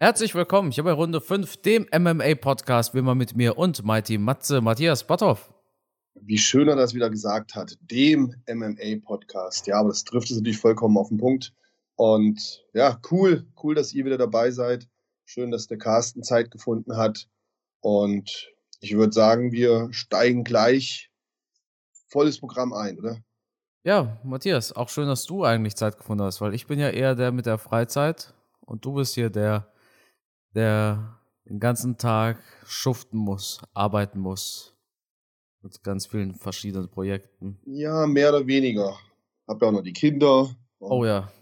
Herzlich willkommen hier bei Runde 5, dem MMA-Podcast, wie immer mit mir und Mighty Matze Matthias Botthoff. Wie schön er das wieder gesagt hat, dem MMA-Podcast. Ja, aber das trifft es natürlich vollkommen auf den Punkt. Und ja, cool, cool, dass ihr wieder dabei seid. Schön, dass der Carsten Zeit gefunden hat. Und ich würde sagen, wir steigen gleich volles Programm ein, oder? Ja, Matthias, auch schön, dass du eigentlich Zeit gefunden hast, weil ich bin ja eher der mit der Freizeit und du bist hier der der den ganzen Tag schuften muss, arbeiten muss. Mit ganz vielen verschiedenen Projekten. Ja, mehr oder weniger. Hab ja auch noch die Kinder. Oh ja.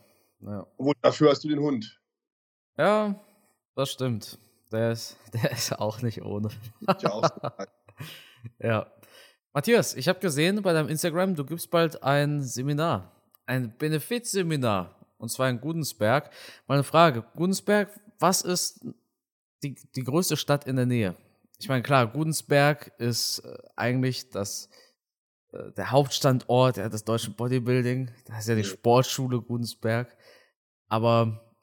ja. Und dafür hast du den Hund. Ja, das stimmt. Der ist, der ist auch nicht ohne. Auch ja. Matthias, ich habe gesehen bei deinem Instagram, du gibst bald ein Seminar. Ein Benefizseminar. Und zwar in Gudensberg. Meine Frage: Gudensberg, was ist die, die größte Stadt in der Nähe. Ich meine, klar, Gudensberg ist äh, eigentlich das, äh, der Hauptstandort ja, des deutschen Bodybuilding. Das ist ja die Sportschule Gudensberg. Aber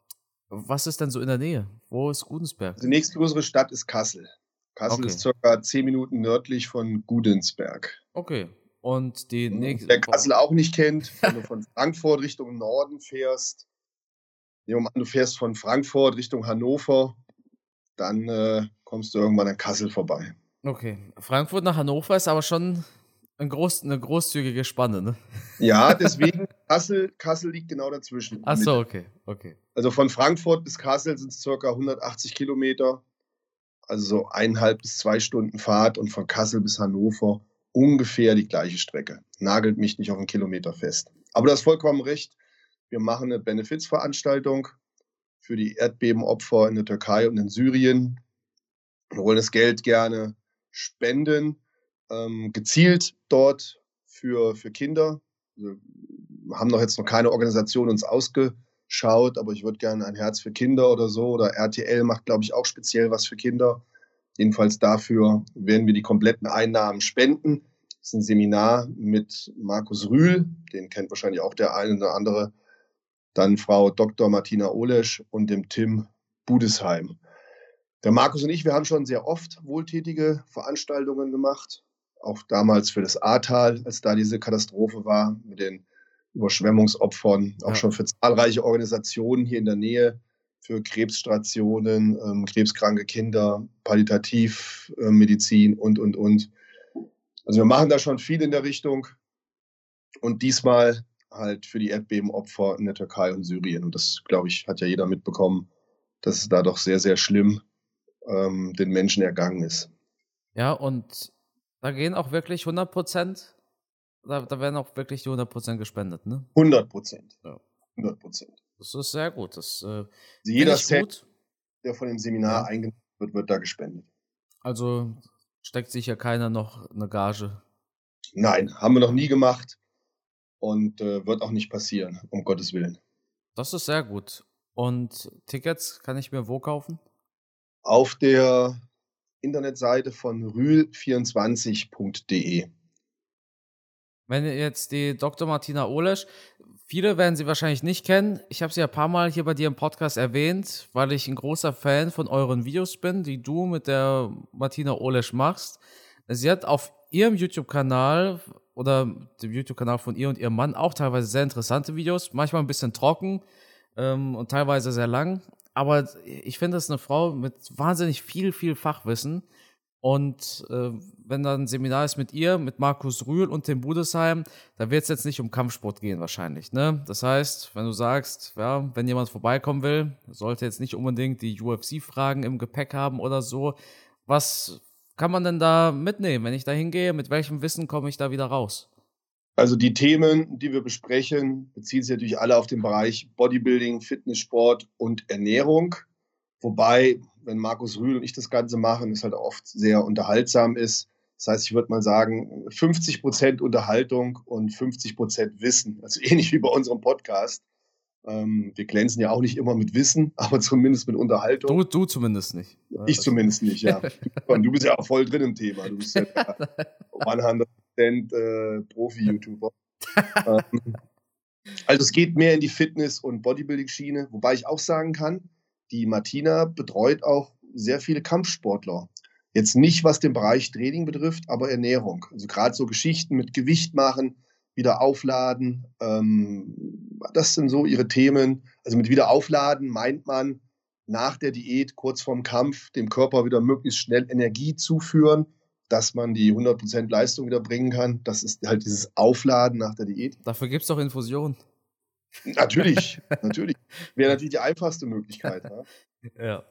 was ist denn so in der Nähe? Wo ist Gudensberg? Die nächstgrößere Stadt ist Kassel. Kassel okay. ist circa zehn Minuten nördlich von Gudensberg. Okay. Und die nächste. Wer Kassel auch nicht kennt, wenn du von Frankfurt Richtung Norden fährst, nehmen wir an, du fährst von Frankfurt Richtung Hannover, dann äh, kommst du irgendwann an Kassel vorbei. Okay. Frankfurt nach Hannover ist aber schon ein groß, eine großzügige Spanne, ne? Ja, deswegen Kassel, Kassel liegt genau dazwischen. Ach so, okay, okay. Also von Frankfurt bis Kassel sind es circa 180 Kilometer. Also so eineinhalb bis zwei Stunden Fahrt und von Kassel bis Hannover ungefähr die gleiche Strecke. Nagelt mich nicht auf einen Kilometer fest. Aber du hast vollkommen recht. Wir machen eine Benefizveranstaltung für die Erdbebenopfer in der Türkei und in Syrien. Wir wollen das Geld gerne spenden, ähm, gezielt dort für, für Kinder. Wir haben noch jetzt noch keine Organisation uns ausgeschaut, aber ich würde gerne ein Herz für Kinder oder so. Oder RTL macht, glaube ich, auch speziell was für Kinder. Jedenfalls dafür werden wir die kompletten Einnahmen spenden. Das ist ein Seminar mit Markus Rühl, den kennt wahrscheinlich auch der eine oder andere dann Frau Dr. Martina Olesch und dem Tim Budesheim. Der Markus und ich, wir haben schon sehr oft wohltätige Veranstaltungen gemacht, auch damals für das Ahrtal, als da diese Katastrophe war mit den Überschwemmungsopfern, auch ja. schon für zahlreiche Organisationen hier in der Nähe, für Krebsstationen, ähm, krebskranke Kinder, Palliativmedizin äh, und, und, und. Also wir machen da schon viel in der Richtung. Und diesmal halt für die Erdbebenopfer in der Türkei und Syrien. Und das, glaube ich, hat ja jeder mitbekommen, dass es da doch sehr, sehr schlimm ähm, den Menschen ergangen ist. Ja, und da gehen auch wirklich 100 Prozent, da, da, werden auch wirklich die 100 Prozent gespendet, ne? 100 Prozent. Ja. 100 Prozent. Das ist sehr gut. Das, äh, also jeder Cent, der von dem Seminar ja. eingenommen wird, wird da gespendet. Also steckt sich ja keiner noch eine Gage. Nein, haben wir noch nie gemacht und äh, wird auch nicht passieren, um Gottes Willen. Das ist sehr gut. Und Tickets kann ich mir wo kaufen? Auf der Internetseite von rühl24.de. Wenn jetzt die Dr. Martina Olesch, viele werden sie wahrscheinlich nicht kennen. Ich habe sie ein paar Mal hier bei dir im Podcast erwähnt, weil ich ein großer Fan von euren Videos bin, die du mit der Martina Olesch machst. Sie hat auf ihrem YouTube-Kanal oder dem YouTube-Kanal von ihr und ihrem Mann auch teilweise sehr interessante Videos, manchmal ein bisschen trocken ähm, und teilweise sehr lang. Aber ich finde, das ist eine Frau mit wahnsinnig viel, viel Fachwissen. Und äh, wenn dann ein Seminar ist mit ihr, mit Markus Rühl und dem Budesheim, da wird es jetzt nicht um Kampfsport gehen wahrscheinlich. Ne? Das heißt, wenn du sagst, ja, wenn jemand vorbeikommen will, sollte jetzt nicht unbedingt die UFC-Fragen im Gepäck haben oder so. Was, kann man denn da mitnehmen, wenn ich da hingehe? Mit welchem Wissen komme ich da wieder raus? Also die Themen, die wir besprechen, beziehen sich natürlich alle auf den Bereich Bodybuilding, Fitnesssport und Ernährung. Wobei, wenn Markus Rühl und ich das Ganze machen, es halt oft sehr unterhaltsam ist. Das heißt, ich würde mal sagen, 50 Prozent Unterhaltung und 50 Prozent Wissen. Also ähnlich wie bei unserem Podcast. Ähm, wir glänzen ja auch nicht immer mit Wissen, aber zumindest mit Unterhaltung. Du, du zumindest nicht. Ich zumindest nicht, ja. Du bist ja auch voll drin im Thema. Du bist ja 100% äh, Profi-YouTuber. ähm, also es geht mehr in die Fitness- und Bodybuilding-Schiene, wobei ich auch sagen kann, die Martina betreut auch sehr viele Kampfsportler. Jetzt nicht, was den Bereich Training betrifft, aber Ernährung. Also gerade so Geschichten mit Gewicht machen, wieder aufladen. Ähm, das sind so ihre Themen. Also mit wieder aufladen meint man nach der Diät, kurz vorm Kampf, dem Körper wieder möglichst schnell Energie zuführen, dass man die 100% Leistung wieder bringen kann. Das ist halt dieses Aufladen nach der Diät. Dafür gibt es doch Infusionen. Natürlich, natürlich. Wäre natürlich die einfachste Möglichkeit. ja. ja.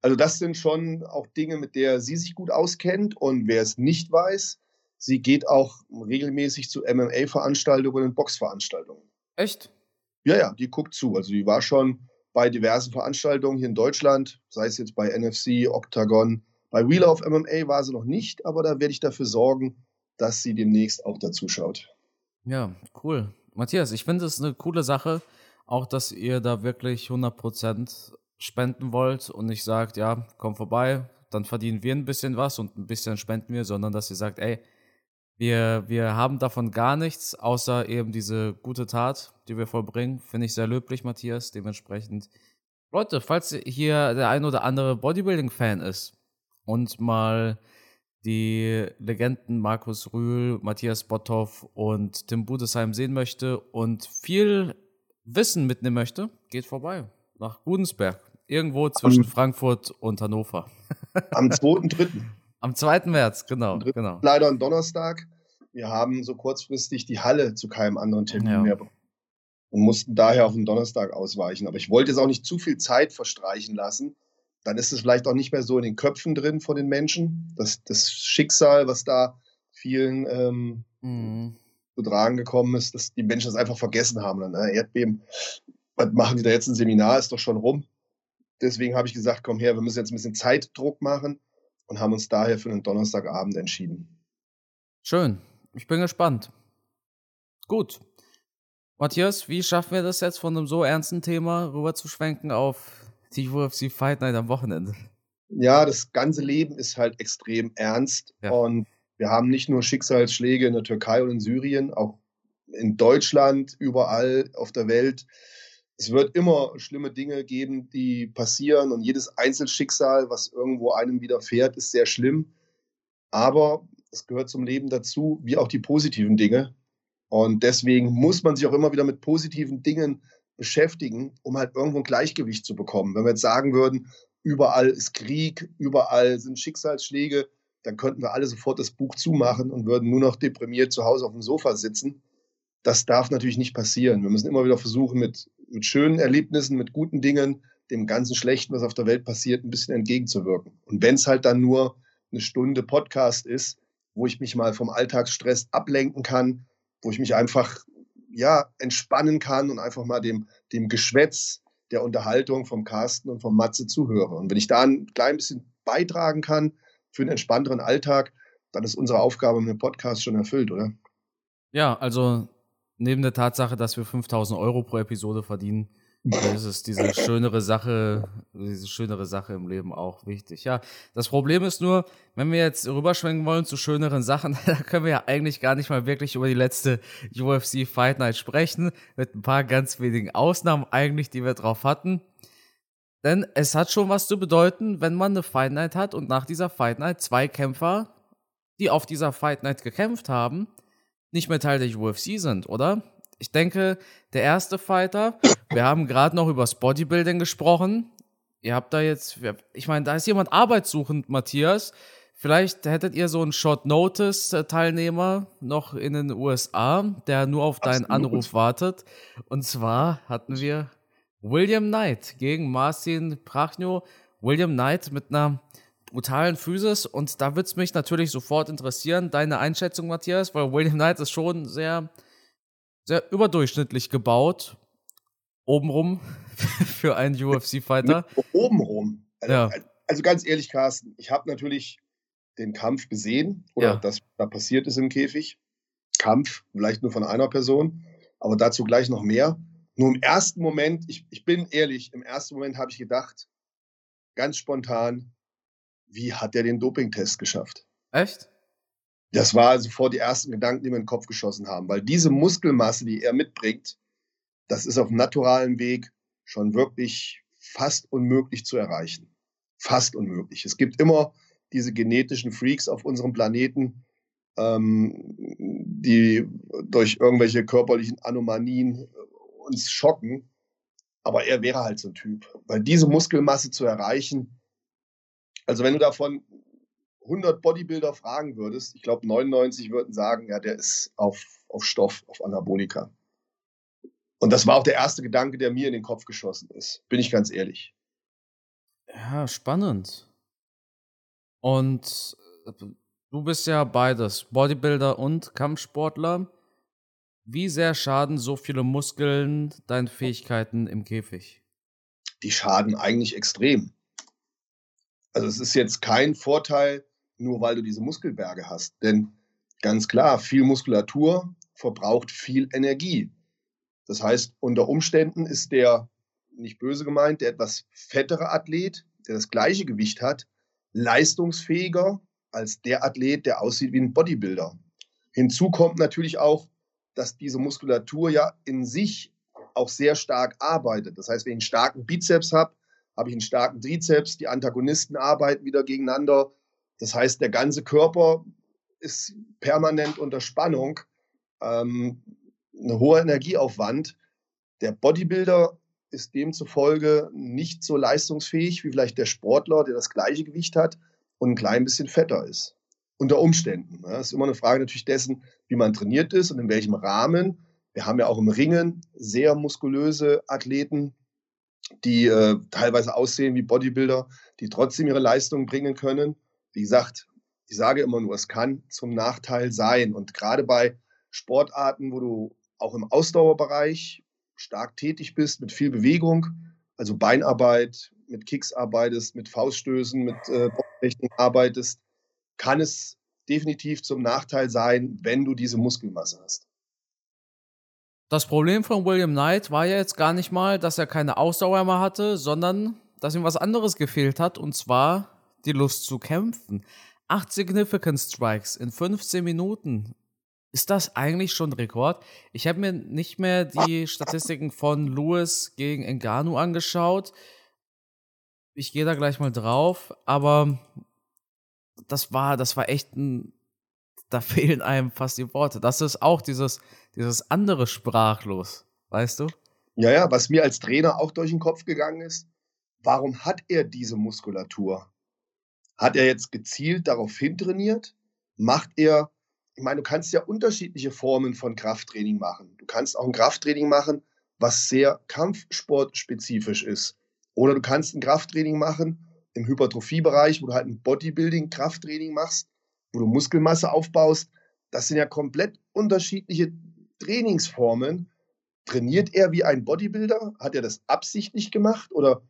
Also das sind schon auch Dinge, mit der sie sich gut auskennt. Und wer es nicht weiß, sie geht auch regelmäßig zu MMA-Veranstaltungen und Boxveranstaltungen. Echt? Ja, ja, die guckt zu. Also die war schon bei diversen Veranstaltungen hier in Deutschland, sei es jetzt bei NFC, Octagon. Bei Wheel of MMA war sie noch nicht, aber da werde ich dafür sorgen, dass sie demnächst auch dazu schaut. Ja, cool. Matthias, ich finde es eine coole Sache, auch dass ihr da wirklich 100% spenden wollt und nicht sagt, ja, komm vorbei, dann verdienen wir ein bisschen was und ein bisschen spenden wir, sondern dass ihr sagt, ey, wir, wir haben davon gar nichts, außer eben diese gute Tat, die wir vollbringen. Finde ich sehr löblich, Matthias. Dementsprechend, Leute, falls hier der ein oder andere Bodybuilding-Fan ist und mal die Legenden Markus Rühl, Matthias Botthoff und Tim Budesheim sehen möchte und viel Wissen mitnehmen möchte, geht vorbei nach Gudensberg. Irgendwo zwischen am, Frankfurt und Hannover. Am 2.3. Am 2. März, genau, genau. Leider ein Donnerstag. Wir haben so kurzfristig die Halle zu keinem anderen Termin ja. mehr bekommen und mussten daher auf den Donnerstag ausweichen. Aber ich wollte jetzt auch nicht zu viel Zeit verstreichen lassen. Dann ist es vielleicht auch nicht mehr so in den Köpfen drin von den Menschen. Das, das Schicksal, was da vielen ähm, mhm. zu tragen gekommen ist, dass die Menschen das einfach vergessen haben. Dann, äh, Erdbeben, was machen die da jetzt ein Seminar, ist doch schon rum. Deswegen habe ich gesagt, komm her, wir müssen jetzt ein bisschen Zeitdruck machen und haben uns daher für einen Donnerstagabend entschieden. Schön. Ich bin gespannt. Gut. Matthias, wie schaffen wir das jetzt von einem so ernsten Thema rüber zu schwenken auf die UFC Fight Night am Wochenende? Ja, das ganze Leben ist halt extrem ernst ja. und wir haben nicht nur Schicksalsschläge in der Türkei und in Syrien, auch in Deutschland, überall auf der Welt es wird immer schlimme Dinge geben, die passieren und jedes Einzelschicksal, was irgendwo einem widerfährt, ist sehr schlimm. Aber es gehört zum Leben dazu, wie auch die positiven Dinge. Und deswegen muss man sich auch immer wieder mit positiven Dingen beschäftigen, um halt irgendwo ein Gleichgewicht zu bekommen. Wenn wir jetzt sagen würden, überall ist Krieg, überall sind Schicksalsschläge, dann könnten wir alle sofort das Buch zumachen und würden nur noch deprimiert zu Hause auf dem Sofa sitzen. Das darf natürlich nicht passieren. Wir müssen immer wieder versuchen, mit mit schönen Erlebnissen, mit guten Dingen, dem ganzen Schlechten, was auf der Welt passiert, ein bisschen entgegenzuwirken. Und wenn es halt dann nur eine Stunde Podcast ist, wo ich mich mal vom Alltagsstress ablenken kann, wo ich mich einfach ja entspannen kann und einfach mal dem, dem Geschwätz der Unterhaltung vom Carsten und vom Matze zuhöre. Und wenn ich da ein klein bisschen beitragen kann für einen entspannteren Alltag, dann ist unsere Aufgabe mit dem Podcast schon erfüllt, oder? Ja, also neben der Tatsache, dass wir 5000 Euro pro Episode verdienen, ist es diese schönere Sache, diese schönere Sache im Leben auch wichtig. Ja, das Problem ist nur, wenn wir jetzt rüberschwenken wollen zu schöneren Sachen, da können wir ja eigentlich gar nicht mal wirklich über die letzte UFC Fight Night sprechen, mit ein paar ganz wenigen Ausnahmen eigentlich, die wir drauf hatten. Denn es hat schon was zu bedeuten, wenn man eine Fight Night hat und nach dieser Fight Night zwei Kämpfer, die auf dieser Fight Night gekämpft haben, nicht mehr Teil der UFC sind, oder? Ich denke, der erste Fighter, wir haben gerade noch über das Bodybuilding gesprochen. Ihr habt da jetzt, ich meine, da ist jemand arbeitssuchend, Matthias. Vielleicht hättet ihr so einen Short-Notice-Teilnehmer noch in den USA, der nur auf deinen Absolut. Anruf wartet. Und zwar hatten wir William Knight gegen Marcin Prachno. William Knight mit einer brutalen Physis und da würde es mich natürlich sofort interessieren, deine Einschätzung, Matthias, weil William Knight ist schon sehr, sehr überdurchschnittlich gebaut. Obenrum für einen UFC-Fighter. Obenrum. Also, ja. also ganz ehrlich, Carsten, ich habe natürlich den Kampf gesehen oder ja. das da passiert ist im Käfig. Kampf, vielleicht nur von einer Person, aber dazu gleich noch mehr. Nur im ersten Moment, ich, ich bin ehrlich, im ersten Moment habe ich gedacht, ganz spontan, wie hat er den Dopingtest geschafft? Echt? Das war also vor die ersten Gedanken, die mir in den Kopf geschossen haben, weil diese Muskelmasse, die er mitbringt, das ist auf naturalem Weg schon wirklich fast unmöglich zu erreichen. Fast unmöglich. Es gibt immer diese genetischen Freaks auf unserem Planeten, ähm, die durch irgendwelche körperlichen Anomalien uns schocken. Aber er wäre halt so ein Typ. Weil diese Muskelmasse zu erreichen, also wenn du davon 100 Bodybuilder fragen würdest, ich glaube 99 würden sagen, ja, der ist auf, auf Stoff, auf Anabolika. Und das war auch der erste Gedanke, der mir in den Kopf geschossen ist, bin ich ganz ehrlich. Ja, spannend. Und äh, du bist ja beides, Bodybuilder und Kampfsportler. Wie sehr schaden so viele Muskeln deinen Fähigkeiten im Käfig? Die schaden eigentlich extrem. Also es ist jetzt kein Vorteil, nur weil du diese Muskelberge hast. Denn ganz klar, viel Muskulatur verbraucht viel Energie. Das heißt, unter Umständen ist der, nicht böse gemeint, der etwas fettere Athlet, der das gleiche Gewicht hat, leistungsfähiger als der Athlet, der aussieht wie ein Bodybuilder. Hinzu kommt natürlich auch, dass diese Muskulatur ja in sich auch sehr stark arbeitet. Das heißt, wenn ich einen starken Bizeps habe, habe ich einen starken Trizeps, die Antagonisten arbeiten wieder gegeneinander. Das heißt, der ganze Körper ist permanent unter Spannung, ähm, ein hoher Energieaufwand. Der Bodybuilder ist demzufolge nicht so leistungsfähig wie vielleicht der Sportler, der das gleiche Gewicht hat und ein klein bisschen fetter ist unter Umständen. Das ne? ist immer eine Frage natürlich dessen, wie man trainiert ist und in welchem Rahmen. Wir haben ja auch im Ringen sehr muskulöse Athleten, die äh, teilweise aussehen wie Bodybuilder, die trotzdem ihre Leistung bringen können. Wie gesagt, ich sage immer nur, es kann zum Nachteil sein. Und gerade bei Sportarten, wo du auch im Ausdauerbereich stark tätig bist, mit viel Bewegung, also Beinarbeit, mit Kicks arbeitest, mit Fauststößen, mit äh, arbeitest, kann es definitiv zum Nachteil sein, wenn du diese Muskelmasse hast. Das Problem von William Knight war ja jetzt gar nicht mal, dass er keine Ausdauer mehr hatte, sondern dass ihm was anderes gefehlt hat, und zwar die Lust zu kämpfen. Acht Significant Strikes in 15 Minuten. Ist das eigentlich schon Rekord? Ich habe mir nicht mehr die Statistiken von Lewis gegen Engano angeschaut. Ich gehe da gleich mal drauf, aber das war, das war echt ein, da fehlen einem fast die Worte. Das ist auch dieses, dieses andere sprachlos, weißt du? Ja, ja, was mir als Trainer auch durch den Kopf gegangen ist, warum hat er diese Muskulatur? Hat er jetzt gezielt darauf hintrainiert? Macht er, ich meine, du kannst ja unterschiedliche Formen von Krafttraining machen. Du kannst auch ein Krafttraining machen, was sehr kampfsportspezifisch ist. Oder du kannst ein Krafttraining machen, im Hypertrophiebereich, wo du halt ein Bodybuilding-Krafttraining machst, wo du Muskelmasse aufbaust. Das sind ja komplett unterschiedliche Trainingsformen. Trainiert er wie ein Bodybuilder? Hat er das absichtlich gemacht oder,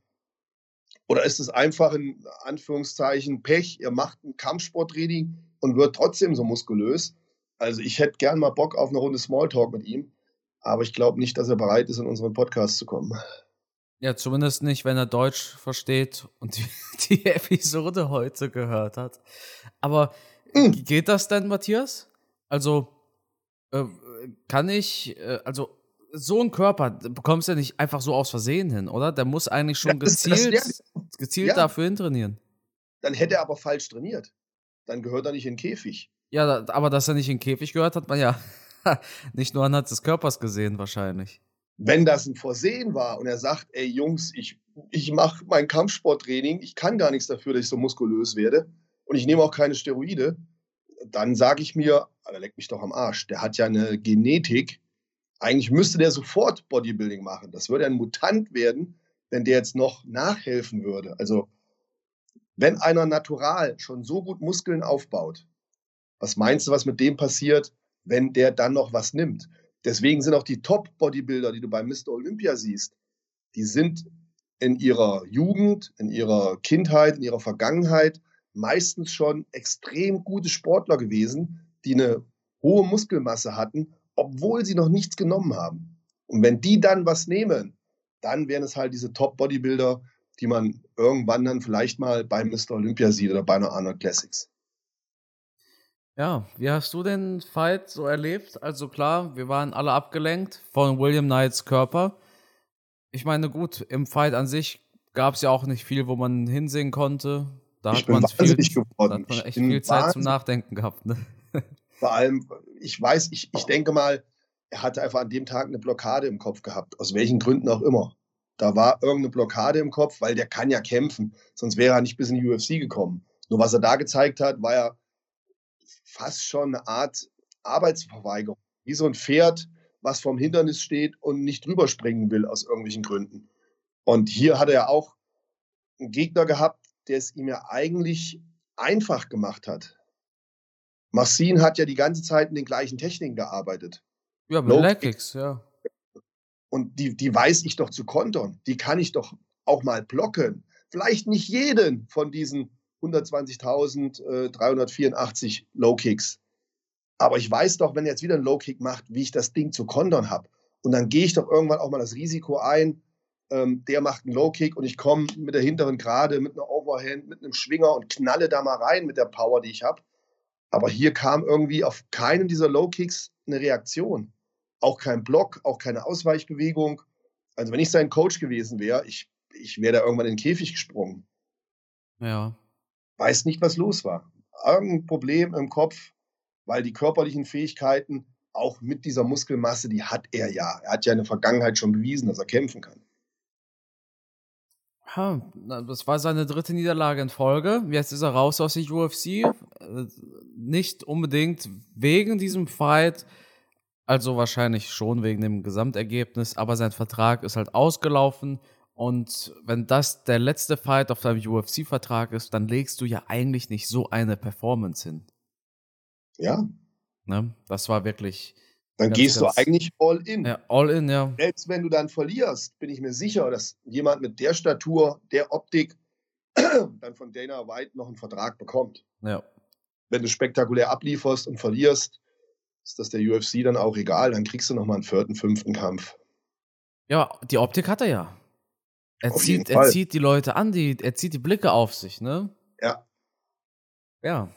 oder ist es einfach in Anführungszeichen Pech? Er macht ein Kampfsporttraining und wird trotzdem so muskulös. Also ich hätte gern mal Bock auf eine Runde Smalltalk mit ihm, aber ich glaube nicht, dass er bereit ist, in unseren Podcast zu kommen. Ja, zumindest nicht, wenn er Deutsch versteht und die, die Episode heute gehört hat. Aber mhm. geht das denn, Matthias? Also, äh, kann ich, äh, also, so ein Körper bekommst du ja nicht einfach so aus Versehen hin, oder? Der muss eigentlich schon ja, gezielt, das, das, gezielt ja. dafür hintrainieren. Dann hätte er aber falsch trainiert. Dann gehört er nicht in den Käfig. Ja, aber dass er nicht in den Käfig gehört, hat man ja nicht nur anhand des Körpers gesehen, wahrscheinlich. Wenn das ein Versehen war und er sagt, ey Jungs, ich, ich mache mein Kampfsporttraining, ich kann gar nichts dafür, dass ich so muskulös werde und ich nehme auch keine Steroide, dann sage ich mir, Alter, leck mich doch am Arsch, der hat ja eine Genetik, eigentlich müsste der sofort Bodybuilding machen. Das würde ein Mutant werden, wenn der jetzt noch nachhelfen würde. Also, wenn einer natural schon so gut Muskeln aufbaut, was meinst du, was mit dem passiert, wenn der dann noch was nimmt? Deswegen sind auch die Top-Bodybuilder, die du bei Mr. Olympia siehst, die sind in ihrer Jugend, in ihrer Kindheit, in ihrer Vergangenheit meistens schon extrem gute Sportler gewesen, die eine hohe Muskelmasse hatten, obwohl sie noch nichts genommen haben. Und wenn die dann was nehmen, dann wären es halt diese Top-Bodybuilder, die man irgendwann dann vielleicht mal bei Mr. Olympia sieht oder bei einer Arnold Classics. Ja, wie hast du den Fight so erlebt? Also klar, wir waren alle abgelenkt von William Knights Körper. Ich meine, gut, im Fight an sich gab es ja auch nicht viel, wo man hinsehen konnte. Da ich hat bin man wahnsinnig viel, geworden. da hat man echt viel Zeit zum Nachdenken gehabt. Ne? Vor allem, ich weiß, ich, ich denke mal, er hatte einfach an dem Tag eine Blockade im Kopf gehabt, aus welchen Gründen auch immer. Da war irgendeine Blockade im Kopf, weil der kann ja kämpfen, sonst wäre er nicht bis in die UFC gekommen. Nur was er da gezeigt hat, war ja fast schon eine Art Arbeitsverweigerung. Wie so ein Pferd, was vorm Hindernis steht und nicht drüber springen will aus irgendwelchen Gründen. Und hier hat er ja auch einen Gegner gehabt, der es ihm ja eigentlich einfach gemacht hat. Marcin hat ja die ganze Zeit in den gleichen Techniken gearbeitet. Ja, mit Low Leg Kicks, ja. Und die, die weiß ich doch zu kontern. Die kann ich doch auch mal blocken. Vielleicht nicht jeden von diesen 120.384 Low Kicks. Aber ich weiß doch, wenn er jetzt wieder einen Low Kick macht, wie ich das Ding zu kontern habe. Und dann gehe ich doch irgendwann auch mal das Risiko ein, ähm, der macht einen Low Kick und ich komme mit der hinteren Gerade, mit einer Overhand, mit einem Schwinger und knalle da mal rein mit der Power, die ich habe. Aber hier kam irgendwie auf keinen dieser Low Kicks eine Reaktion. Auch kein Block, auch keine Ausweichbewegung. Also wenn ich sein Coach gewesen wäre, ich, ich wäre da irgendwann in den Käfig gesprungen. Ja. Weiß nicht, was los war. Irgendein Problem im Kopf, weil die körperlichen Fähigkeiten, auch mit dieser Muskelmasse, die hat er ja. Er hat ja in der Vergangenheit schon bewiesen, dass er kämpfen kann. Das war seine dritte Niederlage in Folge. Jetzt ist er raus aus der UFC. Äh, Nicht unbedingt wegen diesem Fight, also wahrscheinlich schon wegen dem Gesamtergebnis, aber sein Vertrag ist halt ausgelaufen. Und wenn das der letzte Fight auf deinem UFC-Vertrag ist, dann legst du ja eigentlich nicht so eine Performance hin. Ja, Ne? Das war wirklich dann Ganz, gehst ganz- du eigentlich all in. ja, all in, ja. Selbst wenn du dann verlierst, bin ich mir sicher, dass jemand mit der Statur, der Optik, dann von Dana White noch einen Vertrag bekommt. ja. Wenn du spektakulär ablieferst und verlierst, ist das der UFC dann auch egal. Dann kriegst du noch mal einen vierten, fünften Kampf. Ja, die Optik hat er ja. Er Auf jeden zieht, er zieht die Leute an, die, er zieht die Blicke auf sich, ne? Ja. Ja.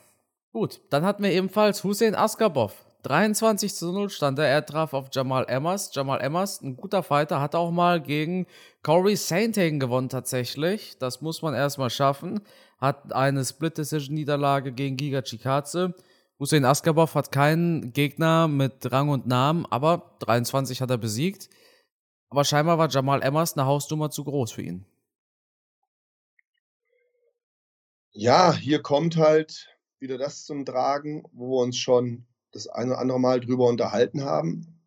Gut, dann hatten wir ebenfalls Hussein Askarbov. 23 zu 0 stand er. Er traf auf Jamal Emmers. Jamal Emmers, ein guter Fighter, hat auch mal gegen Corey Sainthagen gewonnen tatsächlich. Das muss man erstmal schaffen. Hat eine Split-Decision-Niederlage gegen Giga Chikadze. Hussein Askarbov hat keinen Gegner mit Rang und Namen, aber 23 hat er besiegt. Aber scheinbar war Jamal Emmers eine Hausnummer zu groß für ihn. Ja, hier kommt halt wieder das zum Tragen, wo wir uns schon das eine oder andere Mal drüber unterhalten haben.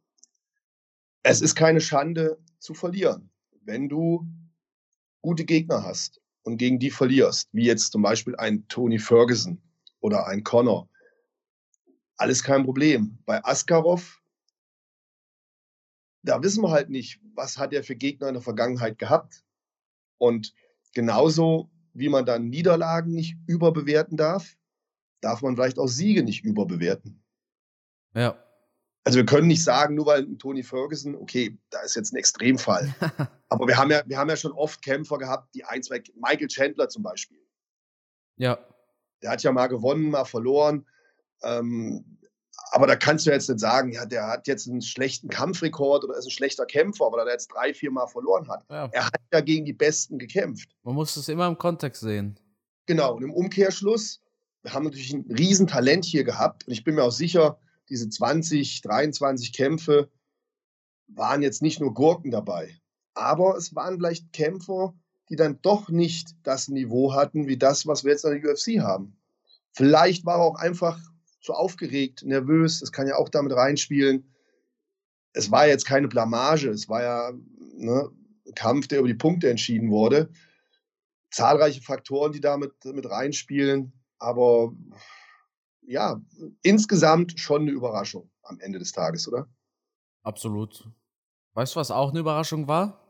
Es ist keine Schande zu verlieren, wenn du gute Gegner hast und gegen die verlierst, wie jetzt zum Beispiel ein Tony Ferguson oder ein Connor. Alles kein Problem. Bei Askarov, da wissen wir halt nicht, was hat er für Gegner in der Vergangenheit gehabt. Und genauso wie man dann Niederlagen nicht überbewerten darf, darf man vielleicht auch Siege nicht überbewerten. Ja. Also wir können nicht sagen, nur weil ein Tony Ferguson, okay, da ist jetzt ein Extremfall. Aber wir haben ja, wir haben ja schon oft Kämpfer gehabt, die ein, zwei, Michael Chandler zum Beispiel. ja. Der hat ja mal gewonnen, mal verloren. Ähm, aber da kannst du jetzt nicht sagen, ja, der hat jetzt einen schlechten Kampfrekord oder ist ein schlechter Kämpfer, weil er jetzt drei, vier Mal verloren hat. ja. Er hat ja gegen die Besten gekämpft. Man muss es immer im Kontext sehen. Genau, und im Umkehrschluss, wir haben natürlich ein Riesentalent hier gehabt und ich bin mir auch sicher, diese 20, 23 Kämpfe waren jetzt nicht nur Gurken dabei, aber es waren vielleicht Kämpfer, die dann doch nicht das Niveau hatten, wie das, was wir jetzt an der UFC haben. Vielleicht war er auch einfach zu aufgeregt, nervös, das kann ja auch damit reinspielen. Es war jetzt keine Blamage, es war ja ne, ein Kampf, der über die Punkte entschieden wurde zahlreiche Faktoren, die da mit, mit reinspielen. Aber ja, insgesamt schon eine Überraschung am Ende des Tages, oder? Absolut. Weißt du, was auch eine Überraschung war?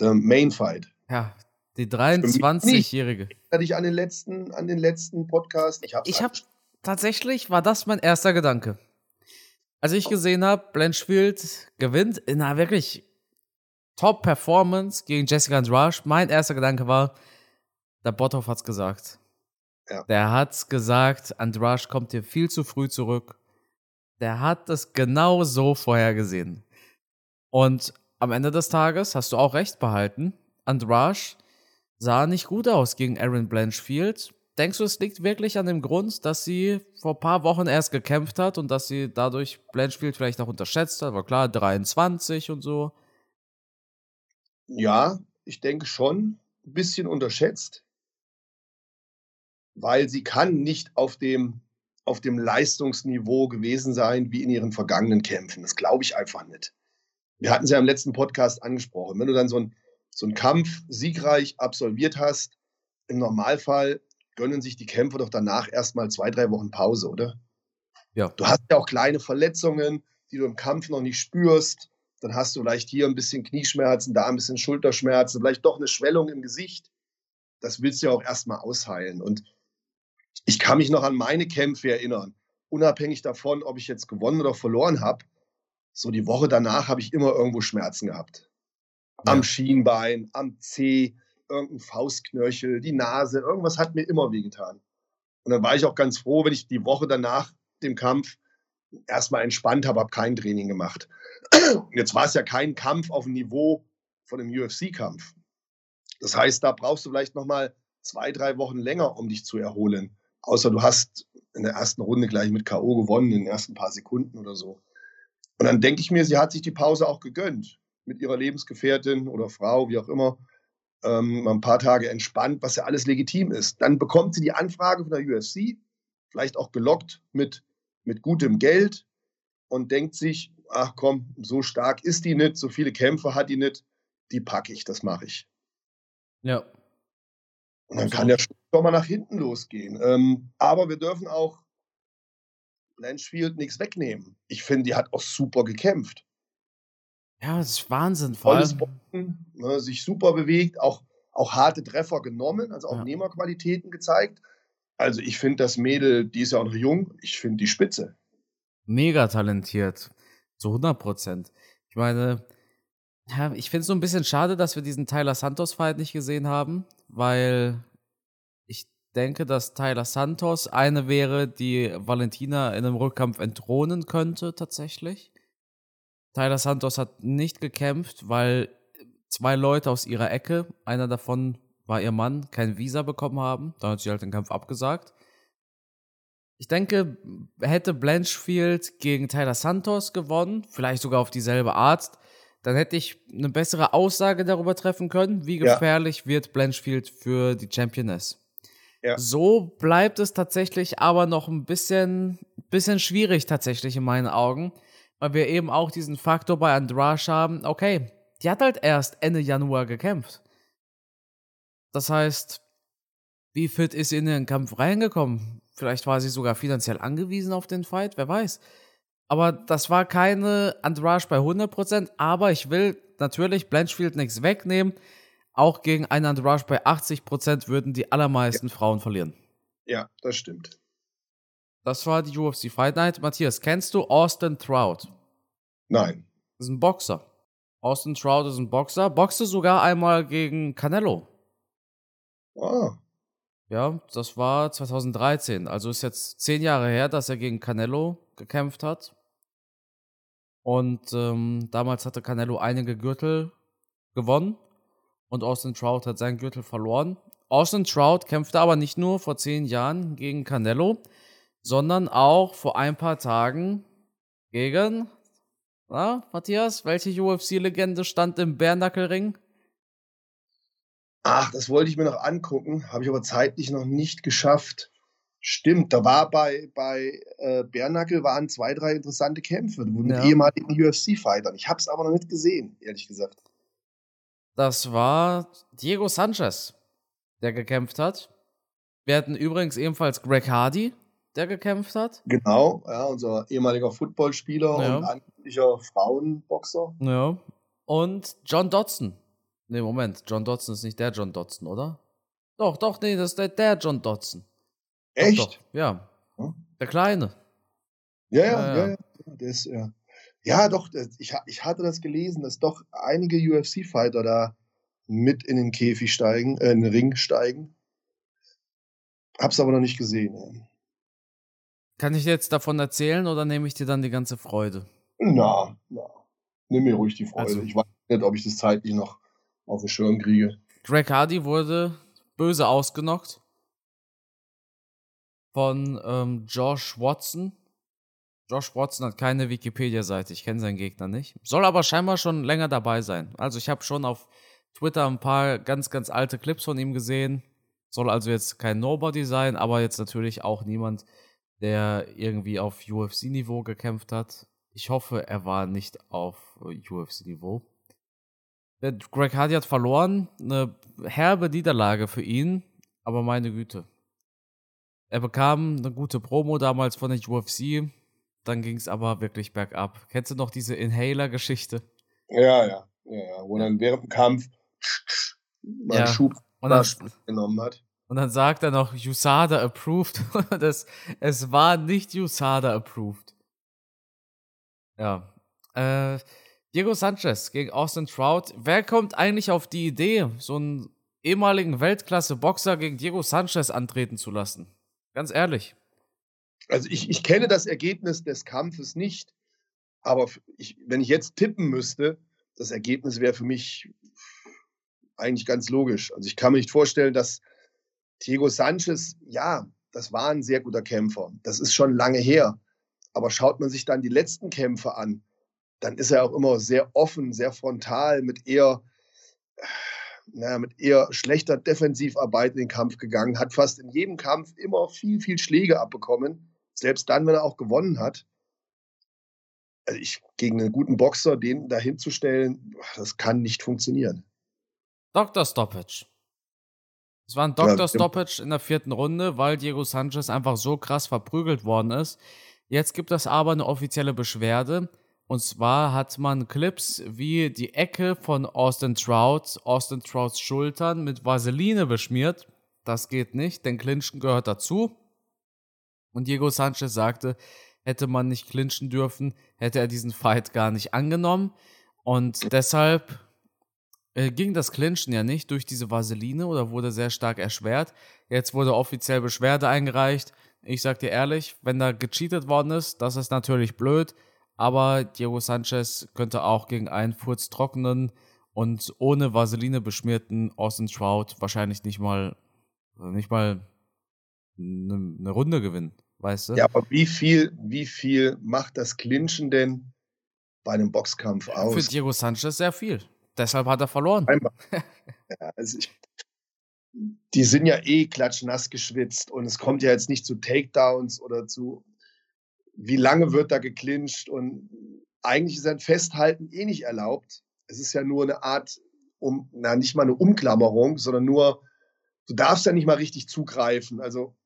Der Main Fight. Ja, die nicht. 23-Jährige. Hatte ich an den letzten, an den letzten Podcast. Ich habe Ich habe tatsächlich war das mein erster Gedanke. Als ich gesehen habe, Blanchfield gewinnt in einer wirklich Top-Performance gegen Jessica Andrade, mein erster Gedanke war, der Bothoff hat's gesagt. Ja. Der hat's gesagt, Andrade kommt hier viel zu früh zurück. Der hat das genau so vorhergesehen. Und am Ende des Tages hast du auch recht behalten. Andrasch sah nicht gut aus gegen Aaron Blanchfield. Denkst du, es liegt wirklich an dem Grund, dass sie vor ein paar Wochen erst gekämpft hat und dass sie dadurch Blanchfield vielleicht auch unterschätzt hat? War klar, 23 und so. Ja, ich denke schon, ein bisschen unterschätzt, weil sie kann nicht auf dem, auf dem Leistungsniveau gewesen sein wie in ihren vergangenen Kämpfen. Das glaube ich einfach nicht. Wir hatten es ja im letzten Podcast angesprochen. Wenn du dann so einen so Kampf siegreich absolviert hast, im Normalfall gönnen sich die Kämpfer doch danach erstmal zwei, drei Wochen Pause, oder? Ja. Du hast ja auch kleine Verletzungen, die du im Kampf noch nicht spürst. Dann hast du vielleicht hier ein bisschen Knieschmerzen, da ein bisschen Schulterschmerzen, vielleicht doch eine Schwellung im Gesicht. Das willst du ja auch erstmal ausheilen. Und ich kann mich noch an meine Kämpfe erinnern. Unabhängig davon, ob ich jetzt gewonnen oder verloren habe, so die Woche danach habe ich immer irgendwo Schmerzen gehabt. Ja. Am Schienbein, am Zeh, irgendein Faustknöchel, die Nase, irgendwas hat mir immer wehgetan. Und dann war ich auch ganz froh, wenn ich die Woche danach dem Kampf erstmal entspannt habe, habe kein Training gemacht. Und jetzt war es ja kein Kampf auf dem Niveau von einem UFC-Kampf. Das heißt, da brauchst du vielleicht nochmal zwei, drei Wochen länger, um dich zu erholen. Außer du hast in der ersten Runde gleich mit K.O. gewonnen, in den ersten paar Sekunden oder so. Und dann denke ich mir, sie hat sich die Pause auch gegönnt. Mit ihrer Lebensgefährtin oder Frau, wie auch immer. Ähm, ein paar Tage entspannt, was ja alles legitim ist. Dann bekommt sie die Anfrage von der UFC, vielleicht auch gelockt mit, mit gutem Geld und denkt sich, ach komm, so stark ist die nicht, so viele Kämpfe hat die nicht, die packe ich, das mache ich. Ja. Und dann kann der schon mal nach hinten losgehen. Ähm, aber wir dürfen auch Blanchfield nichts wegnehmen. Ich finde, die hat auch super gekämpft. Ja, das ist Wahnsinn. Volles Boxen, ne, sich super bewegt, auch, auch harte Treffer genommen, also auch ja. Nehmerqualitäten gezeigt. Also ich finde das Mädel, die ist ja auch noch jung, ich finde die Spitze. Mega talentiert. Zu 100 Prozent. Ich meine, ja, ich finde es so ein bisschen schade, dass wir diesen Tyler Santos-Fight nicht gesehen haben, weil ich denke, dass Tyler Santos eine wäre, die Valentina in einem Rückkampf entthronen könnte, tatsächlich. Tyler Santos hat nicht gekämpft, weil zwei Leute aus ihrer Ecke, einer davon war ihr Mann, kein Visa bekommen haben. Da hat sie halt den Kampf abgesagt. Ich denke, hätte Blanchfield gegen Tyler Santos gewonnen, vielleicht sogar auf dieselbe Art, dann hätte ich eine bessere Aussage darüber treffen können, wie gefährlich ja. wird Blanchfield für die Championess. Ja. So bleibt es tatsächlich aber noch ein bisschen, bisschen schwierig tatsächlich in meinen Augen, weil wir eben auch diesen Faktor bei Andrasch haben, okay, die hat halt erst Ende Januar gekämpft. Das heißt, wie fit ist sie in den Kampf reingekommen? Vielleicht war sie sogar finanziell angewiesen auf den Fight, wer weiß. Aber das war keine Andrasch bei 100%, aber ich will natürlich Blanchfield nichts wegnehmen. Auch gegen einen Andrasch bei 80% würden die allermeisten ja. Frauen verlieren. Ja, das stimmt. Das war die UFC Fight Night. Matthias, kennst du Austin Trout? Nein. Das ist ein Boxer. Austin Trout ist ein Boxer. Boxte sogar einmal gegen Canelo. Ah. Ja, das war 2013. Also ist jetzt zehn Jahre her, dass er gegen Canelo gekämpft hat. Und ähm, damals hatte Canelo einige Gürtel gewonnen und Austin Trout hat seinen Gürtel verloren. Austin Trout kämpfte aber nicht nur vor zehn Jahren gegen Canelo, sondern auch vor ein paar Tagen gegen, na, Matthias, welche UFC-Legende stand im Bärnackelring? Ach, das wollte ich mir noch angucken, habe ich aber zeitlich noch nicht geschafft. Stimmt, da war bei, bei äh, Bärnackel waren zwei, drei interessante Kämpfe mit ja. ehemaligen UFC-Fightern. Ich habe es aber noch nicht gesehen, ehrlich gesagt. Das war Diego Sanchez, der gekämpft hat. Wir hatten übrigens ebenfalls Greg Hardy, der gekämpft hat. Genau, ja, unser ehemaliger Footballspieler ja. und angeblicher Frauenboxer. Ja. Und John Dodson. Nee, Moment, John Dodson ist nicht der John Dodson, oder? Doch, doch, nee, das ist der, der John Dodson. Echt? Doch, doch. Ja. Hm? Der Kleine. Ja, ja, ja, ja. ja. Der ist, ja. Ja, doch, ich, ich hatte das gelesen, dass doch einige UFC-Fighter da mit in den Käfig steigen, äh, in den Ring steigen. Hab's aber noch nicht gesehen. Kann ich jetzt davon erzählen oder nehme ich dir dann die ganze Freude? Na, na. Nimm mir ruhig die Freude. Also, ich weiß nicht, ob ich das zeitlich noch, auf den Schirm kriege. Greg Hardy wurde böse ausgenockt von ähm, Josh Watson. Josh Watson hat keine Wikipedia-Seite, ich kenne seinen Gegner nicht. Soll aber scheinbar schon länger dabei sein. Also ich habe schon auf Twitter ein paar ganz, ganz alte Clips von ihm gesehen. Soll also jetzt kein Nobody sein, aber jetzt natürlich auch niemand, der irgendwie auf UFC-Niveau gekämpft hat. Ich hoffe, er war nicht auf UFC-Niveau. Greg Hardy hat verloren. Eine herbe Niederlage für ihn, aber meine Güte. Er bekam eine gute Promo damals von der UFC. Dann ging es aber wirklich bergab. Kennst du noch diese Inhaler-Geschichte? Ja, ja, ja, ja. Wo dann während dem Kampf mal ja. Schub und dann, genommen hat. Und dann sagt er noch, USADA approved. das, es war nicht USADA approved. Ja. Äh, Diego Sanchez gegen Austin Trout. Wer kommt eigentlich auf die Idee, so einen ehemaligen Weltklasse-Boxer gegen Diego Sanchez antreten zu lassen? Ganz ehrlich. Also ich, ich kenne das Ergebnis des Kampfes nicht, aber ich, wenn ich jetzt tippen müsste, das Ergebnis wäre für mich eigentlich ganz logisch. Also ich kann mir nicht vorstellen, dass Diego Sanchez, ja, das war ein sehr guter Kämpfer. Das ist schon lange her. Aber schaut man sich dann die letzten Kämpfe an, dann ist er auch immer sehr offen, sehr frontal, mit eher, naja, mit eher schlechter Defensivarbeit in den Kampf gegangen, hat fast in jedem Kampf immer viel, viel Schläge abbekommen, selbst dann, wenn er auch gewonnen hat. Also ich, gegen einen guten Boxer, den dahin zu stellen, das kann nicht funktionieren. Dr. Stoppage. Es war ein Dr. Stoppage in der vierten Runde, weil Diego Sanchez einfach so krass verprügelt worden ist. Jetzt gibt es aber eine offizielle Beschwerde. Und zwar hat man Clips wie die Ecke von Austin Trout, Austin Trouts Schultern mit Vaseline beschmiert. Das geht nicht, denn Clinchen gehört dazu. Und Diego Sanchez sagte, hätte man nicht clinchen dürfen, hätte er diesen Fight gar nicht angenommen. Und deshalb äh, ging das Clinchen ja nicht durch diese Vaseline oder wurde sehr stark erschwert. Jetzt wurde offiziell Beschwerde eingereicht. Ich sag dir ehrlich, wenn da gecheatet worden ist, das ist natürlich blöd, aber Diego Sanchez könnte auch gegen einen furztrockenen und ohne Vaseline beschmierten Austin Trout wahrscheinlich nicht mal nicht mal eine, eine Runde gewinnen, weißt du? Ja, aber wie viel, wie viel macht das Clinchen denn bei einem Boxkampf aus? Für Diego Sanchez sehr viel. Deshalb hat er verloren. ja, also ich, die sind ja eh klatschnass geschwitzt und es kommt ja jetzt nicht zu Takedowns oder zu, wie lange wird da geklincht und eigentlich ist ein Festhalten eh nicht erlaubt. Es ist ja nur eine Art, um, na, nicht mal eine Umklammerung, sondern nur, du darfst ja nicht mal richtig zugreifen. Also,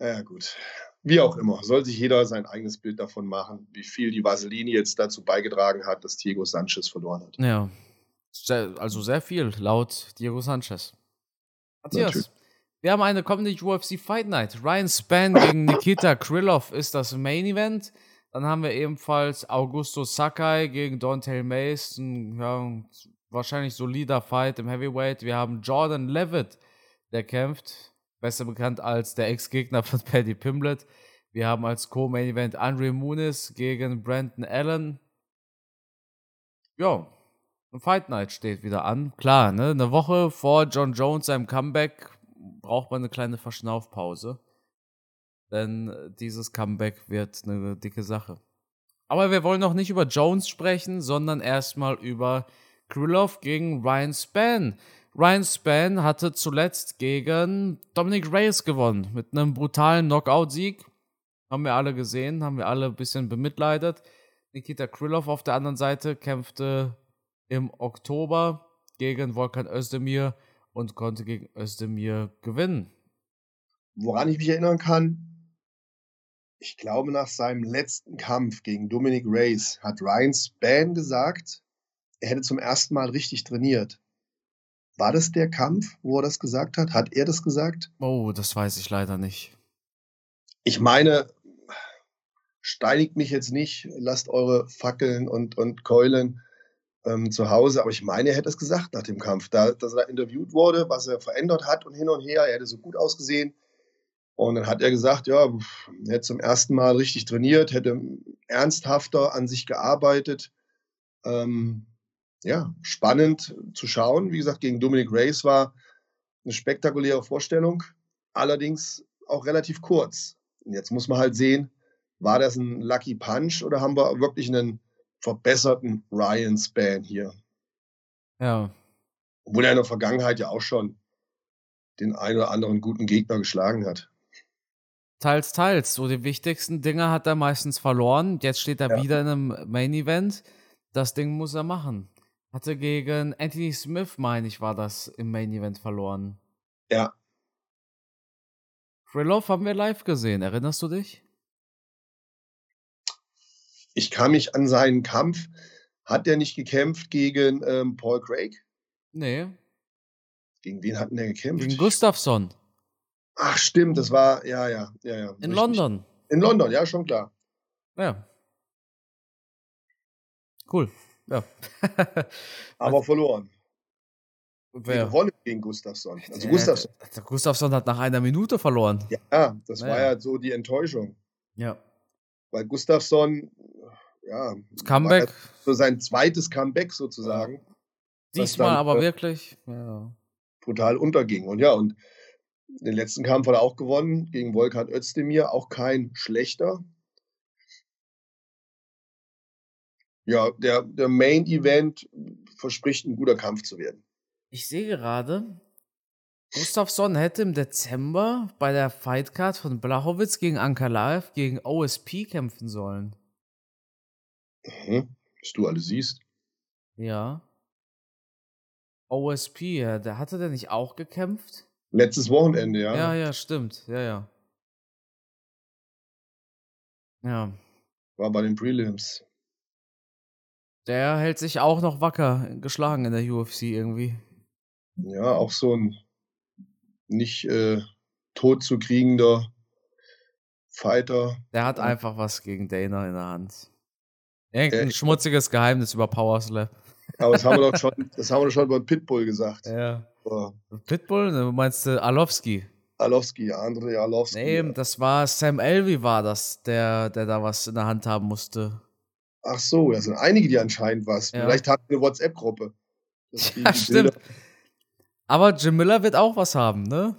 ja gut. Wie auch immer, soll sich jeder sein eigenes Bild davon machen, wie viel die Vaseline jetzt dazu beigetragen hat, dass Diego Sanchez verloren hat. Ja, sehr, also sehr viel, laut Diego Sanchez. Matthias, Natürlich. Wir haben eine kommende UFC Fight Night. Ryan Spann gegen Nikita Krylov ist das Main Event. Dann haben wir ebenfalls Augusto Sakai gegen Dontae Mason. Ja, wahrscheinlich solider Fight im Heavyweight. Wir haben Jordan Levitt, der kämpft besser bekannt als der Ex-Gegner von Paddy Pimblett. Wir haben als Co-Main Event Andre Muniz gegen Brandon Allen. Ja, ein Fight Night steht wieder an. Klar, ne? Eine Woche vor John Jones seinem Comeback braucht man eine kleine Verschnaufpause. Denn dieses Comeback wird eine dicke Sache. Aber wir wollen noch nicht über Jones sprechen, sondern erstmal über Krylov gegen Ryan Spann. Ryan Spann hatte zuletzt gegen Dominic Reyes gewonnen mit einem brutalen Knockout-Sieg. Haben wir alle gesehen, haben wir alle ein bisschen bemitleidet. Nikita Krylov auf der anderen Seite kämpfte im Oktober gegen Volkan Özdemir und konnte gegen Özdemir gewinnen. Woran ich mich erinnern kann, ich glaube, nach seinem letzten Kampf gegen Dominic Reyes hat Ryan Spann gesagt, er hätte zum ersten Mal richtig trainiert. War das der Kampf, wo er das gesagt hat? Hat er das gesagt? Oh, das weiß ich leider nicht. Ich meine, steinigt mich jetzt nicht, lasst eure Fackeln und, und Keulen ähm, zu Hause, aber ich meine, er hätte es gesagt nach dem Kampf, da, dass er da interviewt wurde, was er verändert hat und hin und her, er hätte so gut ausgesehen. Und dann hat er gesagt, ja, er hätte zum ersten Mal richtig trainiert, hätte ernsthafter an sich gearbeitet. Ähm, ja, spannend zu schauen. Wie gesagt, gegen Dominic Reyes war eine spektakuläre Vorstellung, allerdings auch relativ kurz. Und jetzt muss man halt sehen, war das ein Lucky Punch oder haben wir wirklich einen verbesserten Ryan Span hier? Ja. Obwohl er in der Vergangenheit ja auch schon den einen oder anderen guten Gegner geschlagen hat. Teils, teils. So die wichtigsten Dinge hat er meistens verloren. Jetzt steht er ja. wieder in einem Main Event. Das Ding muss er machen. Hatte gegen Anthony Smith, meine ich, war das im Main Event verloren. Ja. Krylov haben wir live gesehen. Erinnerst du dich? Ich kann mich an seinen Kampf. Hat er nicht gekämpft gegen ähm, Paul Craig? Nee. Gegen wen hatten der gekämpft? Gegen Gustafsson. Ach, stimmt, das war, ja, ja, ja, ja. In richtig. London. In London, ja, schon klar. Ja. Cool. Ja. Aber verloren. Wer? gewonnen gegen Gustafsson. Also äh, Gustafsson. Gustafsson hat nach einer Minute verloren. Ja, das naja. war ja so die Enttäuschung. Ja. Weil Gustafsson, ja. Das Comeback. so sein zweites Comeback sozusagen. Diesmal aber wirklich. Ja. Brutal unterging. Und ja, und den letzten Kampf hat er auch gewonnen gegen Volkan Özdemir, auch kein schlechter. Ja, der, der Main Event verspricht ein guter Kampf zu werden. Ich sehe gerade, Gustafsson hätte im Dezember bei der Fightcard von Blachowitz gegen Ankalaev gegen OSP kämpfen sollen. Mhm. Was du alles siehst. Ja. OSP, ja, der hatte der nicht auch gekämpft? Letztes Wochenende, ja. Ja, ja, stimmt. Ja, ja. Ja. War bei den Prelims. Der hält sich auch noch wacker geschlagen in der UFC irgendwie. Ja, auch so ein nicht äh, tot zu kriegender Fighter. Der hat einfach was gegen Dana in der Hand. Irgendein äh, schmutziges Geheimnis über Power Slap. Aber das haben wir doch schon, das haben wir schon bei Pitbull gesagt. Ja. So. Pitbull? Du meinst äh, Alowski? Alowski, André Alowski. Nee, ja. das war Sam Elvey war das, der, der da was in der Hand haben musste. Ach so, da sind einige, die anscheinend was. Ja. Vielleicht hatten eine WhatsApp-Gruppe. Ja, stimmt. Aber Jim Miller wird auch was haben, ne?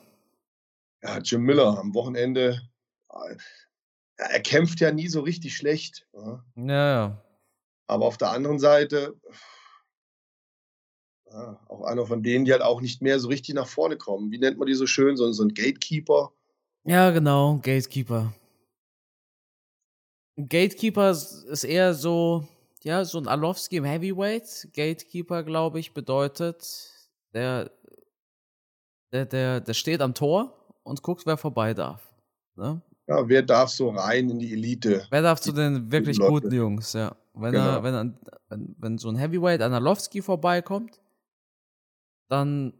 Ja, Jim Miller am Wochenende. Äh, er kämpft ja nie so richtig schlecht. Ja, ja. Aber auf der anderen Seite, ja, auch einer von denen, die halt auch nicht mehr so richtig nach vorne kommen. Wie nennt man die so schön? So, so ein Gatekeeper. Ja, genau, Gatekeeper. Gatekeeper ist eher so, ja, so ein Alowski im Heavyweight. Gatekeeper, glaube ich, bedeutet, der, der, der, der steht am Tor und guckt, wer vorbei darf. Ne? Ja, wer darf so rein in die Elite? Wer darf zu den wirklich guten Jungs, ja. Wenn, genau. er, wenn, er, wenn, wenn so ein Heavyweight an Alowski vorbeikommt, dann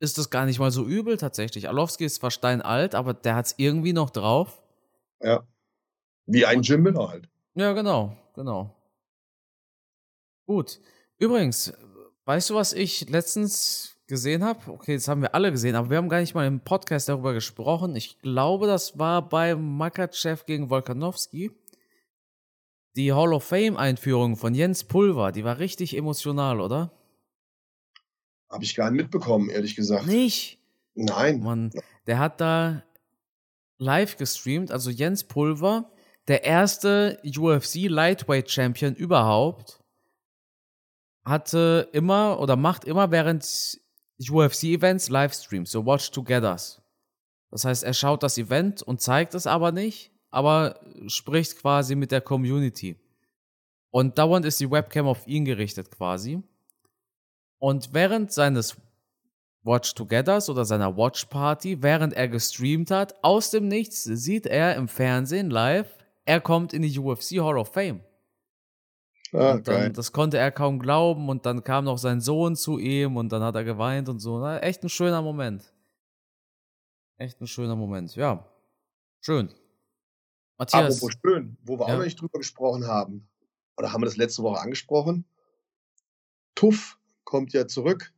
ist das gar nicht mal so übel tatsächlich. Alowski ist zwar steinalt, aber der hat es irgendwie noch drauf. Ja. Wie ein Jim Miller halt. Ja, genau, genau. Gut. Übrigens, weißt du, was ich letztens gesehen habe? Okay, jetzt haben wir alle gesehen, aber wir haben gar nicht mal im Podcast darüber gesprochen. Ich glaube, das war bei Makachev gegen Volkanowski. Die Hall of Fame-Einführung von Jens Pulver, die war richtig emotional, oder? Habe ich gar nicht mitbekommen, ehrlich gesagt. Nicht? Nein. Mann, der hat da live gestreamt, also Jens Pulver, der erste UFC Lightweight Champion überhaupt, hatte immer oder macht immer während UFC-Events Livestreams, so Watch Togethers. Das heißt, er schaut das Event und zeigt es aber nicht, aber spricht quasi mit der Community. Und dauernd ist die Webcam auf ihn gerichtet quasi. Und während seines Watch Togethers oder seiner Watch Party, während er gestreamt hat, aus dem Nichts sieht er im Fernsehen live, er kommt in die UFC Hall of Fame. Ah, und dann, das konnte er kaum glauben und dann kam noch sein Sohn zu ihm und dann hat er geweint und so. Na, echt ein schöner Moment. Echt ein schöner Moment, ja. Schön. Matthias. Apropos schön, wo wir ja. auch noch nicht drüber gesprochen haben, oder haben wir das letzte Woche angesprochen? Tuff kommt ja zurück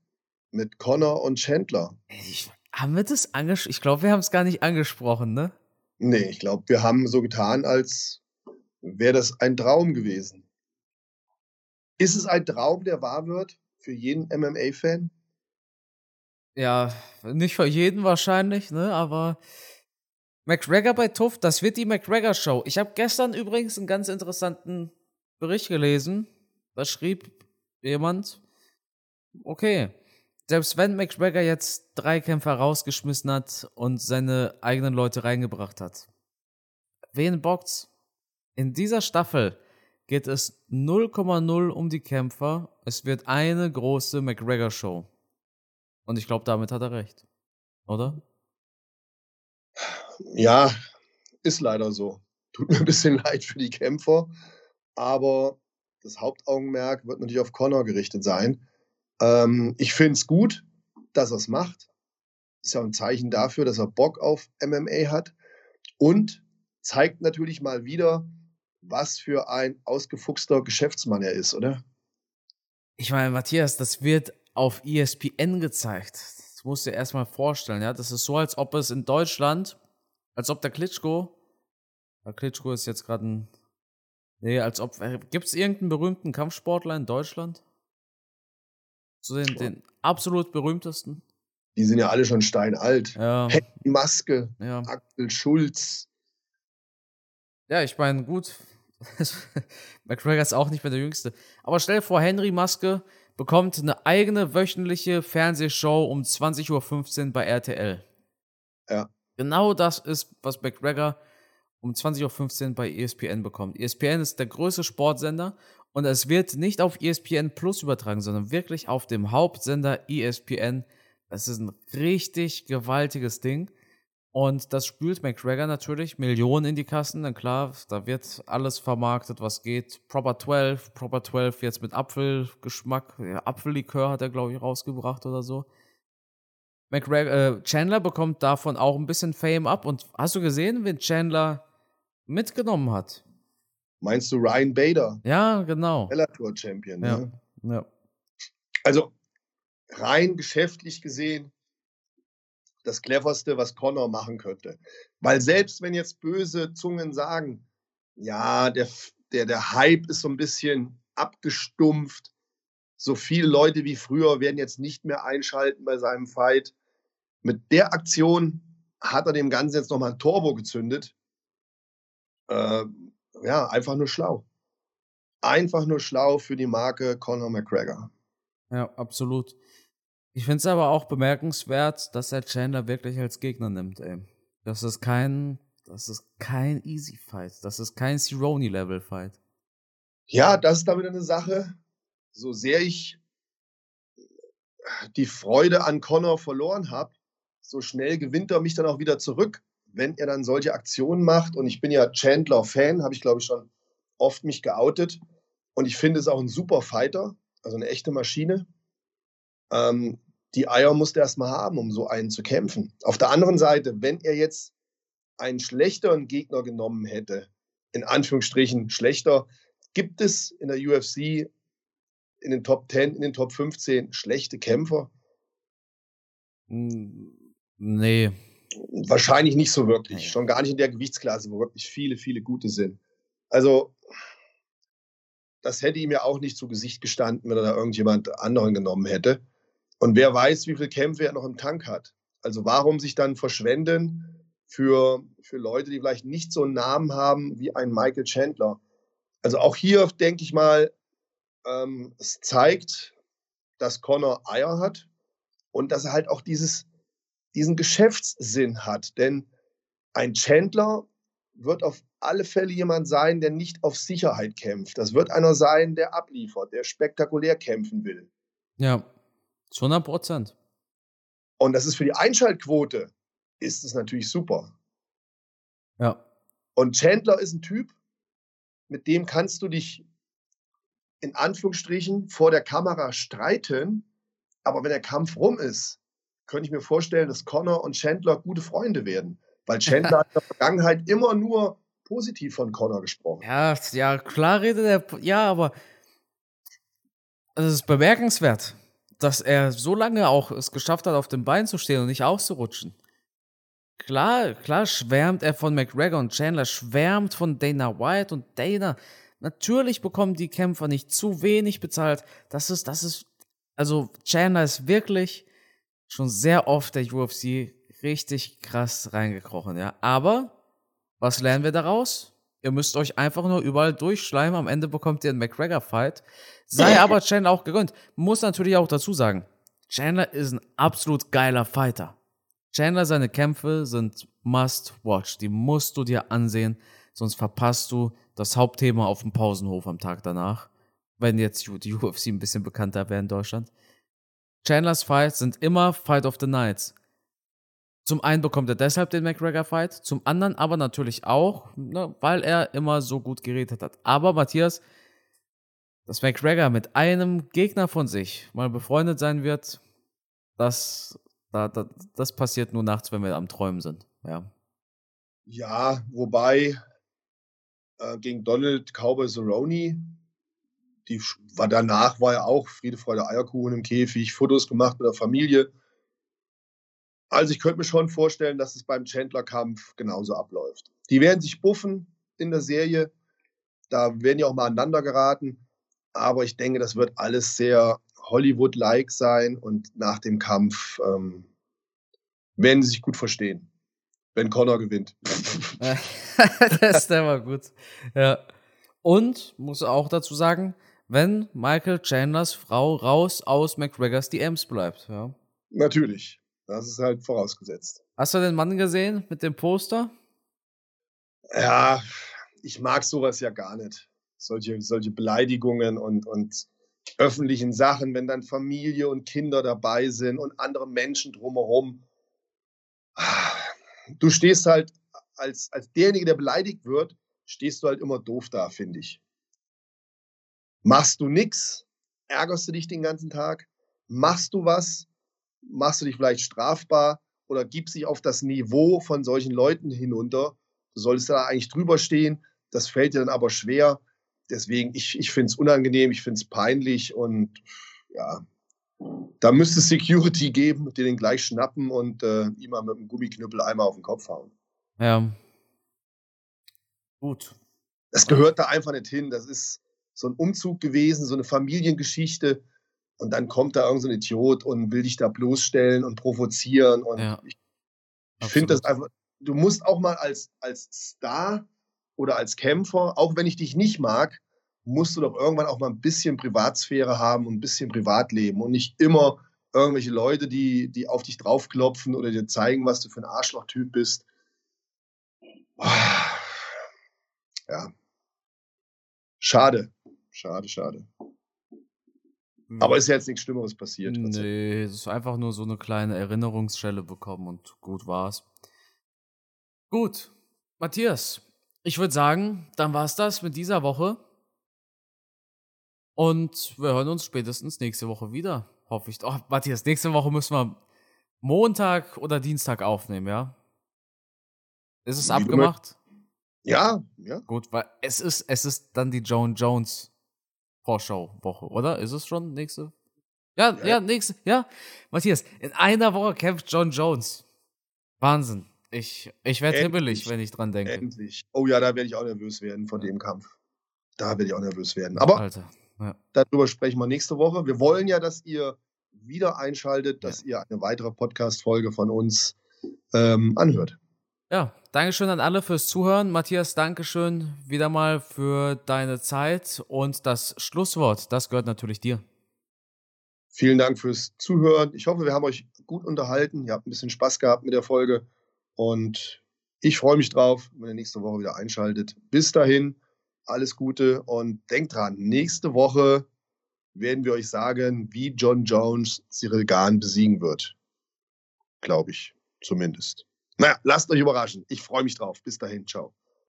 mit Connor und Chandler. Ich, haben wir das angesprochen? Ich glaube, wir haben es gar nicht angesprochen, ne? Nee, ich glaube, wir haben so getan, als wäre das ein Traum gewesen. Ist es ein Traum, der wahr wird für jeden MMA-Fan? Ja, nicht für jeden wahrscheinlich, ne? Aber McGregor bei Tuff, das wird die McGregor-Show. Ich habe gestern übrigens einen ganz interessanten Bericht gelesen. Da schrieb jemand, okay, selbst wenn McGregor jetzt drei Kämpfer rausgeschmissen hat und seine eigenen Leute reingebracht hat, wen bockt's? In dieser Staffel geht es 0,0 um die Kämpfer. Es wird eine große McGregor-Show. Und ich glaube, damit hat er recht. Oder? Ja, ist leider so. Tut mir ein bisschen leid für die Kämpfer, aber das Hauptaugenmerk wird natürlich auf Connor gerichtet sein. Ähm, ich finde es gut, dass er es macht. Ist ja ein Zeichen dafür, dass er Bock auf MMA hat und zeigt natürlich mal wieder, was für ein ausgefuchster Geschäftsmann er ist, oder? Ich meine, Matthias, das wird auf ESPN gezeigt. Das musst du dir erstmal vorstellen, ja. Das ist so, als ob es in Deutschland, als ob der Klitschko, der Klitschko ist jetzt gerade ein, nee, als ob, äh, gibt es irgendeinen berühmten Kampfsportler in Deutschland? Zu den, den absolut berühmtesten? Die sind ja alle schon steinalt. Ja. Henry Maske, Ja. Axel Schulz. Ja, ich meine, gut. McGregor ist auch nicht mehr der Jüngste. Aber stell dir vor, Henry Maske bekommt eine eigene wöchentliche Fernsehshow um 20.15 Uhr bei RTL. Ja. Genau das ist, was McGregor um 20.15 Uhr bei ESPN bekommt. ESPN ist der größte Sportsender und es wird nicht auf ESPN Plus übertragen, sondern wirklich auf dem Hauptsender ESPN. Das ist ein richtig gewaltiges Ding. Und das spült McGregor natürlich Millionen in die Kassen. Dann klar, da wird alles vermarktet, was geht. Proper 12, Proper 12 jetzt mit Apfelgeschmack. Apfellikör hat er, glaube ich, rausgebracht oder so. McGregor, äh, Chandler bekommt davon auch ein bisschen Fame ab. Und hast du gesehen, wen Chandler mitgenommen hat? Meinst du Ryan Bader, Ja, genau. Bellator-Champion? Ja, Ne? ja. Also rein geschäftlich gesehen das cleverste, was Connor machen könnte. Weil selbst wenn jetzt böse Zungen sagen, ja, der, der, der Hype ist so ein bisschen abgestumpft, so viele Leute wie früher werden jetzt nicht mehr einschalten bei seinem Fight. Mit der Aktion hat er dem Ganzen jetzt nochmal ein Turbo gezündet. Äh, ja, einfach nur schlau. Einfach nur schlau für die Marke Conor McGregor. Ja, absolut. Ich finde es aber auch bemerkenswert, dass er Chandler wirklich als Gegner nimmt, ey. Das ist kein, das ist kein Easy Fight. Das ist kein Cerrone-Level Fight. Ja, das ist damit eine Sache. So sehr ich die Freude an Connor verloren habe, so schnell gewinnt er mich dann auch wieder zurück, wenn er dann solche Aktionen macht. Und ich bin ja Chandler-Fan, habe ich glaube ich schon oft mich geoutet. Und ich finde es auch ein super Fighter, also eine echte Maschine. Ähm, die Eier musste er erstmal haben, um so einen zu kämpfen. Auf der anderen Seite, wenn er jetzt einen schlechteren Gegner genommen hätte, in Anführungsstrichen schlechter, gibt es in der UFC in den Top 10, in den Top 15 schlechte Kämpfer? Hm, Nee. Wahrscheinlich nicht so wirklich. Nee. Schon gar nicht in der Gewichtsklasse, wo wirklich viele, viele gute sind. Also, das hätte ihm ja auch nicht zu Gesicht gestanden, wenn er da irgendjemand anderen genommen hätte. Und wer weiß, wie viele Kämpfe er noch im Tank hat. Also, warum sich dann verschwenden für, für Leute, die vielleicht nicht so einen Namen haben wie ein Michael Chandler? Also, auch hier denke ich mal, ähm, es zeigt, dass Connor Eier hat und dass er halt auch dieses, diesen Geschäftssinn hat. Denn ein Chandler wird auf alle Fälle jemand sein, der nicht auf Sicherheit kämpft. Das wird einer sein, der abliefert, der spektakulär kämpfen will. Ja. Zu 100 Prozent. Und das ist für die Einschaltquote, ist es natürlich super. Ja. Und Chandler ist ein Typ, mit dem kannst du dich in Anführungsstrichen vor der Kamera streiten, aber wenn der Kampf rum ist, könnte ich mir vorstellen, dass Connor und Chandler gute Freunde werden. Weil Chandler hat in der Vergangenheit immer nur positiv von Connor gesprochen. Ja, ja, klar redet er. Ja, aber es ist bemerkenswert, dass er so lange auch es geschafft hat, auf den Beinen zu stehen und nicht auszurutschen. Klar, klar schwärmt er von McGregor und Chandler schwärmt von Dana White und Dana Natürlich bekommen die Kämpfer nicht zu wenig bezahlt. Das ist, das ist, also Chandler ist wirklich schon sehr oft der UFC richtig krass reingekrochen, ja. Aber was lernen wir daraus? Ihr müsst euch einfach nur überall durchschleimen. Am Ende bekommt ihr einen McGregor-Fight. Sei aber Chandler auch gegönnt. Muss natürlich auch dazu sagen, Chandler ist ein absolut geiler Fighter. Chandler, seine Kämpfe sind must watch. Die musst du dir ansehen, sonst verpasst du das Hauptthema auf dem Pausenhof am Tag danach. Wenn jetzt die UFC ein bisschen bekannter wäre in Deutschland. Chandlers Fights sind immer Fight of the Nights. Zum einen bekommt er deshalb den McGregor-Fight, zum anderen aber natürlich auch, ne, weil er immer so gut geredet hat. Aber Matthias, dass McGregor mit einem Gegner von sich mal befreundet sein wird, das, da, da, das passiert nur nachts, wenn wir am Träumen sind. Ja, ja wobei äh, gegen Donald Cowboy Cerrone, die war danach war ja auch Friede, Freude, Eierkuchen im Käfig, Fotos gemacht mit der Familie. Also ich könnte mir schon vorstellen, dass es beim Chandler-Kampf genauso abläuft. Die werden sich buffen in der Serie. Da werden ja auch mal aneinander geraten. Aber ich denke, das wird alles sehr Hollywood-like sein und nach dem Kampf ähm, werden sie sich gut verstehen. Wenn Connor gewinnt. das ist immer gut. Ja. Und muss auch dazu sagen, wenn Michael Chandlers Frau raus aus McGregors DMs bleibt. Ja. Natürlich. Das ist halt vorausgesetzt. Hast du den Mann gesehen mit dem Poster? Ja, ich mag sowas ja gar nicht solche, solche Beleidigungen und, und öffentlichen Sachen, wenn dann Familie und Kinder dabei sind und andere Menschen drumherum. Du stehst halt als, als derjenige, der beleidigt wird, stehst du halt immer doof da, finde ich. Machst du nichts, ärgerst du dich den ganzen Tag, machst du was, machst du dich vielleicht strafbar oder gibst dich auf das Niveau von solchen Leuten hinunter. Du solltest da eigentlich drüber stehen, das fällt dir dann aber schwer deswegen, ich, ich finde es unangenehm, ich finde es peinlich und ja, da müsste es Security geben, die den gleich schnappen und äh, ihm mal mit dem Gummiknüppel einmal auf den Kopf hauen. Ja. Gut. Das gehört da einfach nicht hin. Das ist so ein Umzug gewesen, so eine Familiengeschichte. Und dann kommt da irgendein so Idiot und will dich da bloßstellen und provozieren. Und ja. ich, ich finde das einfach, du musst auch mal als, als Star oder als Kämpfer, auch wenn ich dich nicht mag, musst du doch irgendwann auch mal ein bisschen Privatsphäre haben und ein bisschen Privatleben und nicht immer irgendwelche Leute, die, die auf dich draufklopfen oder dir zeigen, was du für ein Arschlochtyp bist. Ja. Schade. Schade, schade. Aber ist ja jetzt nichts Schlimmeres passiert. Nee, es ist einfach nur so eine kleine Erinnerungsschelle bekommen und gut war's. Gut. Matthias, ich würde sagen, dann war es das mit dieser Woche. Und wir hören uns spätestens nächste Woche wieder. Hoffe ich. Oh, Matthias, nächste Woche müssen wir Montag oder Dienstag aufnehmen, ja? Ist es Wie abgemacht? Ja, ja. Gut, weil es ist, es ist dann die Joan Jones Vorschau-Woche, oder? Ist es schon nächste? Ja, ja, ja, nächste, ja. Matthias, in einer Woche kämpft John Jones. Wahnsinn. Ich, ich werde hibbelig, wenn ich dran denke. Endlich. Oh ja, da werde ich auch nervös werden von dem Kampf. Da werde ich auch nervös werden. Aber Alter, ja. darüber sprechen wir nächste Woche. Wir wollen ja, dass ihr wieder einschaltet, dass ja. ihr eine weitere Podcast-Folge von uns ähm, anhört. Ja, Dankeschön an alle fürs Zuhören. Matthias, Dankeschön wieder mal für deine Zeit und das Schlusswort, das gehört natürlich dir. Vielen Dank fürs Zuhören. Ich hoffe, wir haben euch gut unterhalten. Ihr habt ein bisschen Spaß gehabt mit der Folge. Und ich freue mich drauf, wenn ihr nächste Woche wieder einschaltet. Bis dahin, alles Gute und denkt dran, nächste Woche werden wir euch sagen, wie John Jones Cyril Gahn besiegen wird. Glaube ich, zumindest. Naja, lasst euch überraschen. Ich freue mich drauf. Bis dahin, ciao.